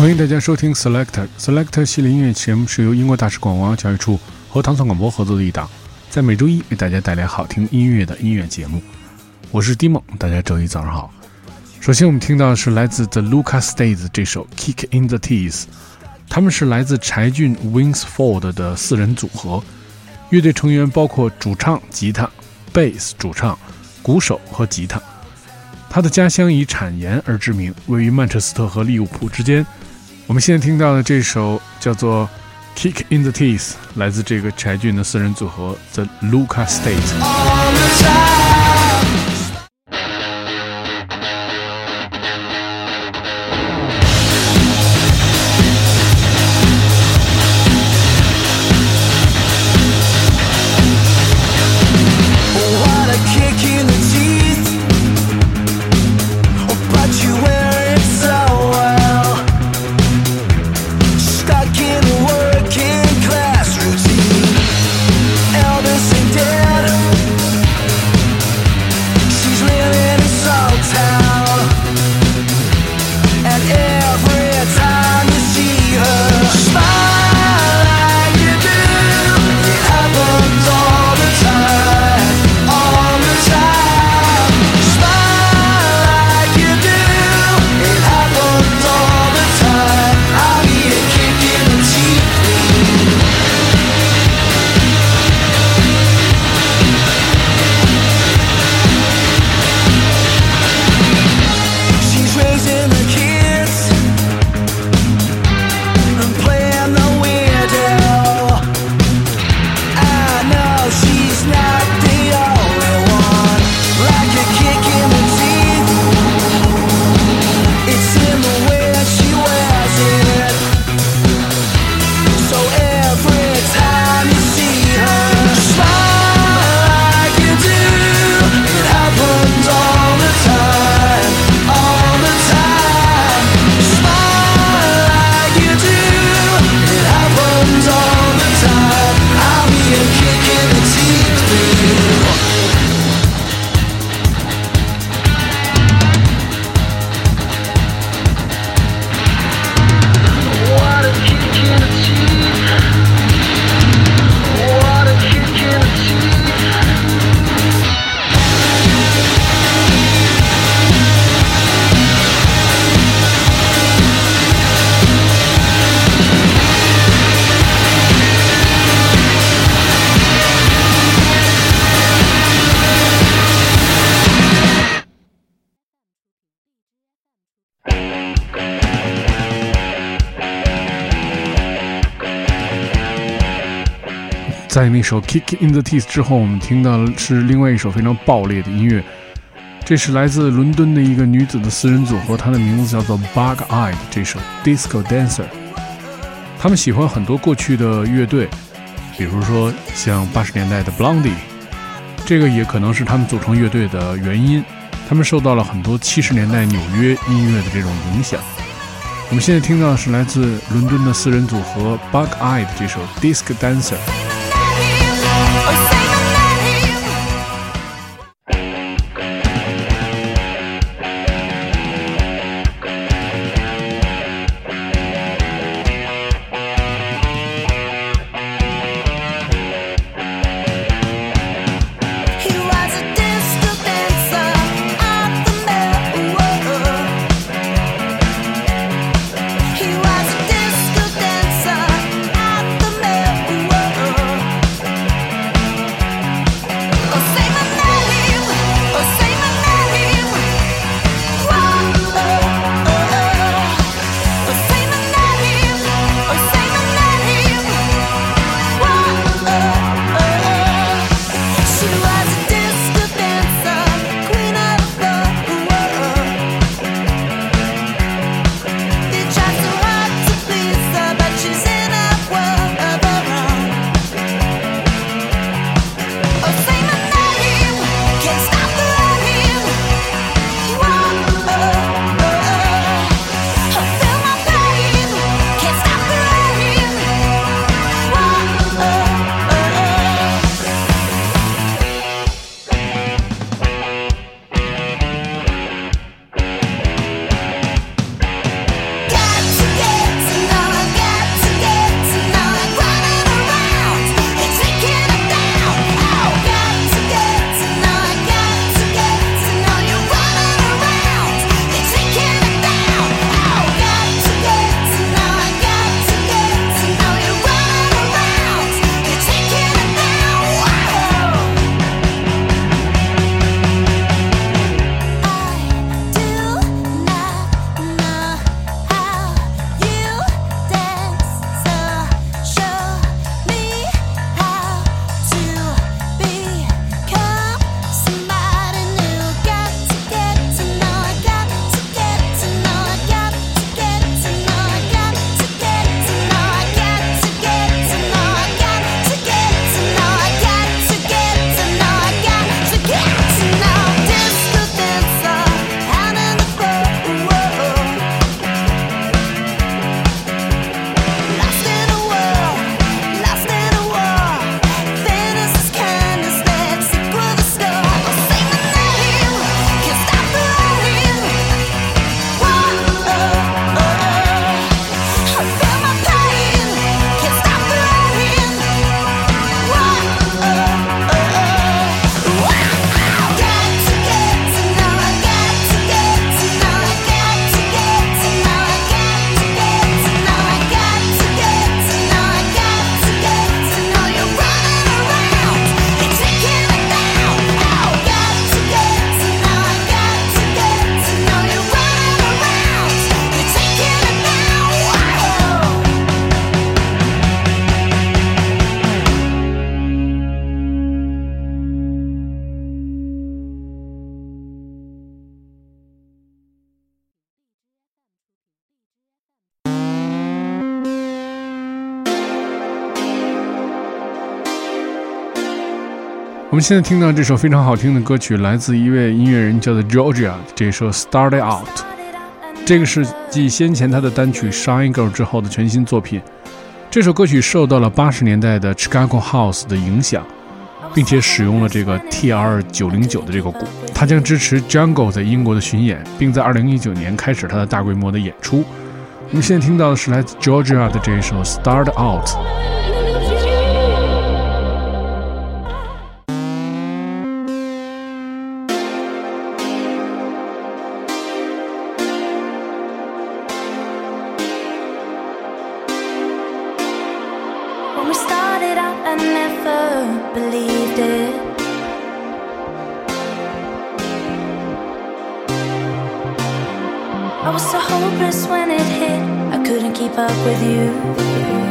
欢迎大家收听 Selector Selector 系列音乐节目，是由英国大使馆文化教育处和唐宋广播合作的一档，在每周一为大家带来好听音乐的音乐节目。我是 d i m o，大家周一早上好。首先我们听到的是来自 The Lucas Days 这首 Kick in the Teeth，他们是来自柴郡 Wingsford 的四人组合，乐队成员包括主唱、吉他、贝斯主唱、鼓手和吉他。他的家乡以产盐而知名，位于曼彻斯特和利物浦之间。我们现在听到的这首叫做《Kick in the Teeth》，来自这个柴俊的四人组合 The Luca State。在那首《Kick in the Teeth》之后，我们听到的是另外一首非常爆裂的音乐。这是来自伦敦的一个女子的私人组合，她的名字叫做 Bug Eyed。这首《Disco Dancer》，他们喜欢很多过去的乐队，比如说像八十年代的 Blondie，这个也可能是他们组成乐队的原因。他们受到了很多七十年代纽约音乐的这种影响。我们现在听到的是来自伦敦的私人组合 Bug Eyed 这首《Disco Dancer》。Oh, 我们现在听到这首非常好听的歌曲，来自一位音乐人，叫做 Georgia。这首《Started Out》，这个是继先前他的单曲《Shine Girl》之后的全新作品。这首歌曲受到了八十年代的 Chicago House 的影响，并且使用了这个 TR 九零九的这个鼓。他将支持 Jungle 在英国的巡演，并在二零一九年开始他的大规模的演出。我们现在听到的是来自 Georgia 的这一首《Started Out》。believed it. I was so hopeless when it hit, I couldn't keep up with you.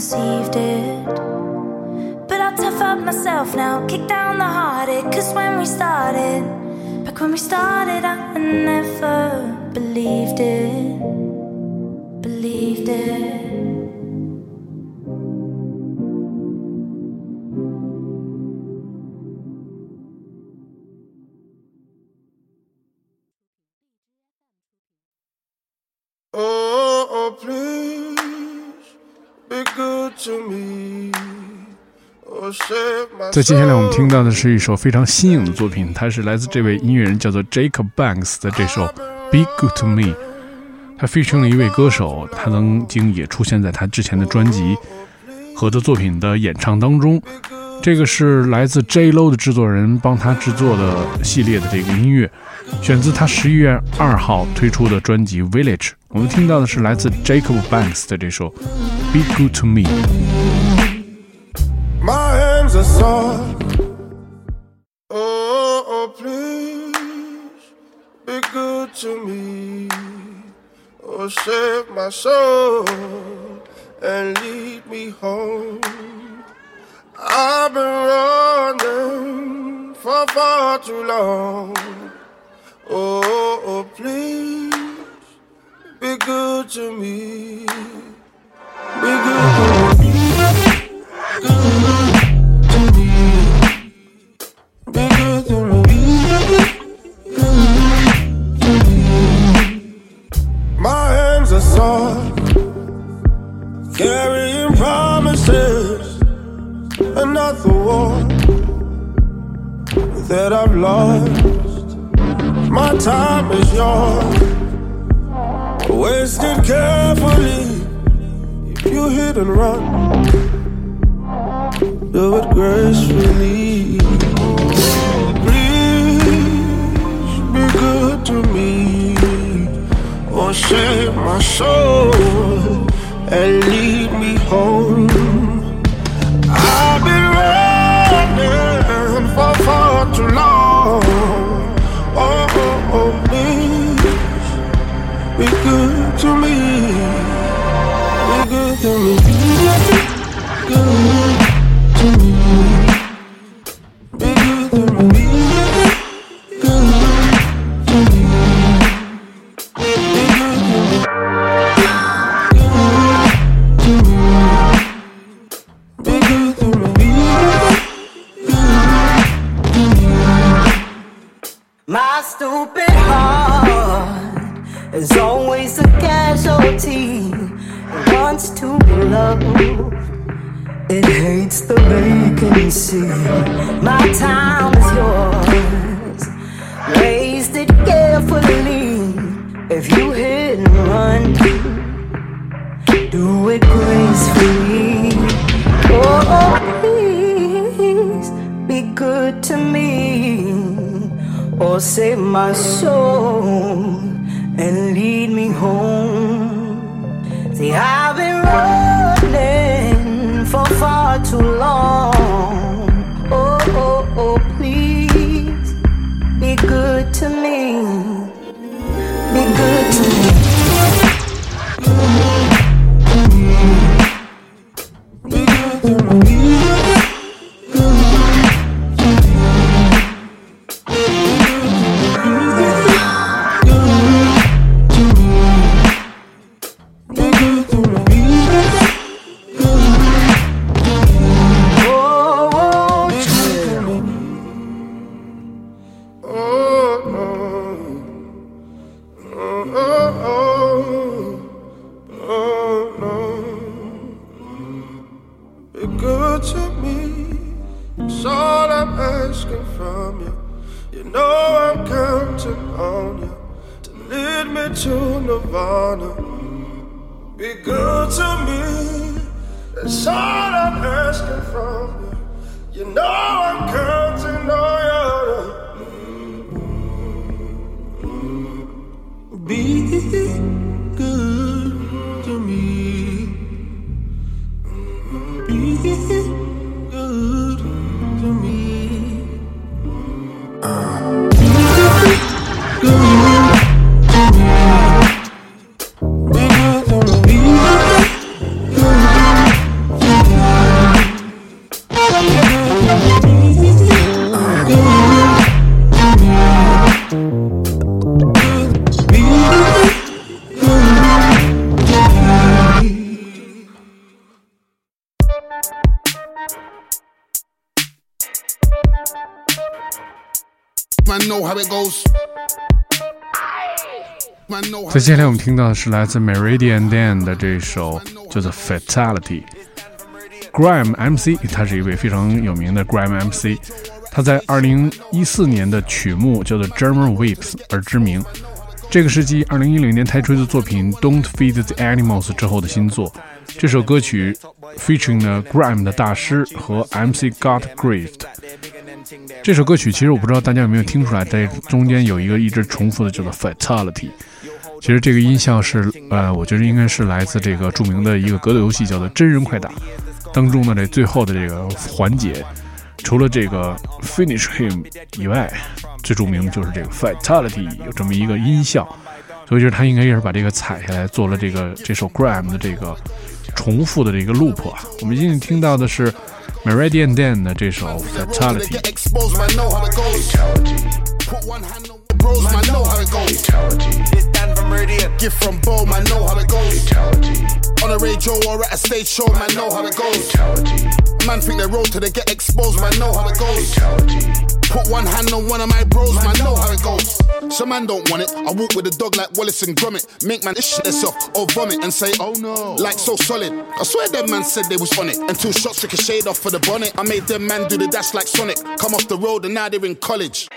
conceived it. But I'll tough up myself now, kick down the heartache. Cause when we started, back when we started, I never believed it. Believed it. 在接下来我们听到的是一首非常新颖的作品，它是来自这位音乐人叫做 Jacob Banks 的这首《Be Good to Me》。他 featuring 了一位歌手，他曾经也出现在他之前的专辑和的作品的演唱当中。这个是来自 J Lo 的制作人帮他制作的系列的这个音乐，选自他十一月二号推出的专辑《Village》。我们听到的是来自 Jacob Banks 的这首《Be Good to Me》。Save oh, oh, oh, my soul. and lead me home. I've been running for far too long. Oh, oh please be good to me. Be good to me. Run, do it gracefully. Please be good to me, or save my soul and lead my soul and lead me home. 在接下来我们听到的是来自 Meridian Dan 的这首叫做《Fatality》。Grime MC 他是一位非常有名的 Grime MC，他在2014年的曲目叫做《German Whips》而知名。这个是继2010年推出的作品《Don't Feed the Animals》之后的新作。这首歌曲 featuring 了 Gram 的大师和 MC God Grift。这首歌曲其实我不知道大家有没有听出来，在中间有一个一直重复的叫做 Fatality。其实这个音效是，呃，我觉得应该是来自这个著名的一个格斗游戏叫做《真人快打》当中的这最后的这个环节，除了这个 Finish Him 以外，最著名的就是这个 Fatality 有这么一个音效，所以就是他应该也是把这个采下来做了这个这首 Gram 的这个重复的这个 loop 啊。我们今天听到的是 Meridian Dan 的这首 Fatality。bros, man, know how it goes. Fatality. It's Dan from Meridian. Gift from Bo, man, know how it goes. Fatality. On a radio or at a stage show, man, know how it goes. Fatality. Man think they roll till they get exposed, man, know how it goes. Fatality. Put one hand on one of my bros, man, know how it goes. Some man don't want it. I walk with a dog like Wallace and Gromit. Make man shit themselves or vomit and say, oh no. Like so solid. I swear them man said they was on it. And two shots took a shade off for the bonnet. I made them man do the dash like Sonic. Come off the road and now they're in college.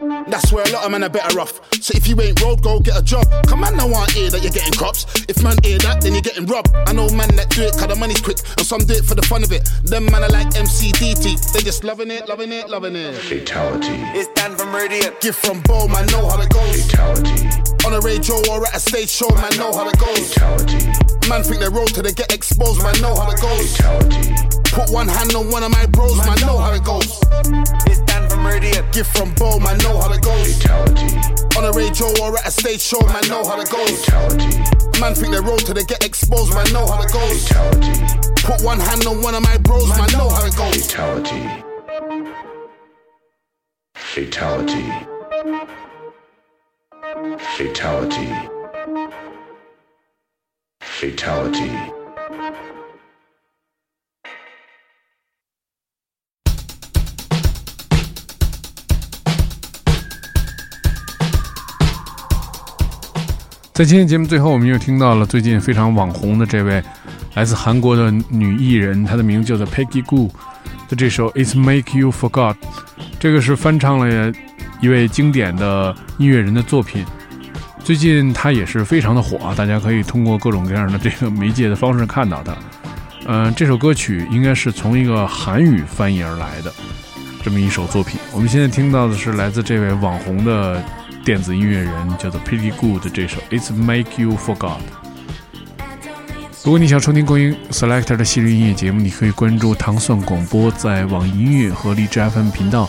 That's where a lot of men are better off. So if you ain't road, go get a job. Come on, no one hear that you're getting crops. If man hear that, then you're getting robbed. I know man that do it cause the money's quick, and some do it for the fun of it. Them man are like MCDT, they just loving it, loving it, loving it. Fatality. It's Dan from Radio. Gift from Bo, man, know how it goes. Fatality. On a radio or at a stage show, man, know how it goes. Fatality. Man think they roll till they get exposed, man, know how it goes. Fatality. Put one hand on one of my bros, man, know how it goes. It's Dan Radio. Gift from Bo, man, know how it goes. Fatality. On a radio or at a stage show, man, know how it goes. Fatality. Man think they roll till they get exposed, man, know how it goes. Fatality. Put one hand on one of my bros, man, know how it goes. Fatality. Fatality. Fatality. Fatality. 在今天节目最后，我们又听到了最近非常网红的这位来自韩国的女艺人，她的名字叫做 Peggy Goo 的这首《It's Make You Forgot》，这个是翻唱了一位经典的音乐人的作品。最近她也是非常的火啊，大家可以通过各种各样的这个媒介的方式看到她。嗯，这首歌曲应该是从一个韩语翻译而来的这么一首作品。我们现在听到的是来自这位网红的。电子音乐人叫做 Pretty Good 这首 It's Make You Forgot。如果你想收听关于 Selector 的系列音乐节目，你可以关注糖蒜广播在网易音乐和荔枝 FM 频道。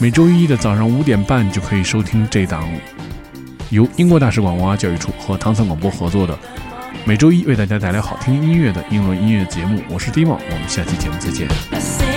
每周一的早上五点半就可以收听这档由英国大使馆文化教育处和糖蒜广播合作的每周一为大家带来好听音乐的英伦音乐节目。我是 Dimo，我们下期节目再见。